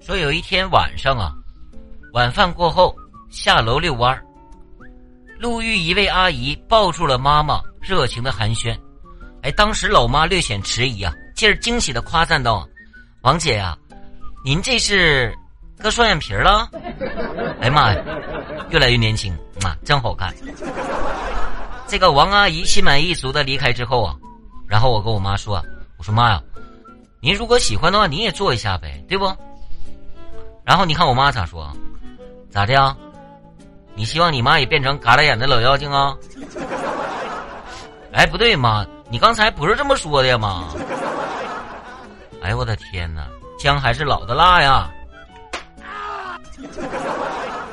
说有一天晚上啊，晚饭过后下楼遛弯儿，路遇一位阿姨抱住了妈妈，热情的寒暄。哎，当时老妈略显迟疑啊，接着惊喜的夸赞道：“王姐呀，您这是割双眼皮了？哎呀妈呀，越来越年轻啊，真好看。”这个王阿姨心满意足的离开之后啊，然后我跟我妈说：“我说妈呀，您如果喜欢的话，你也做一下呗，对不？”然后你看我妈咋说？咋的呀？你希望你妈也变成嘎啦眼的老妖精啊？哎，不对妈，你刚才不是这么说的呀妈？哎呦我的天哪，姜还是老的辣呀！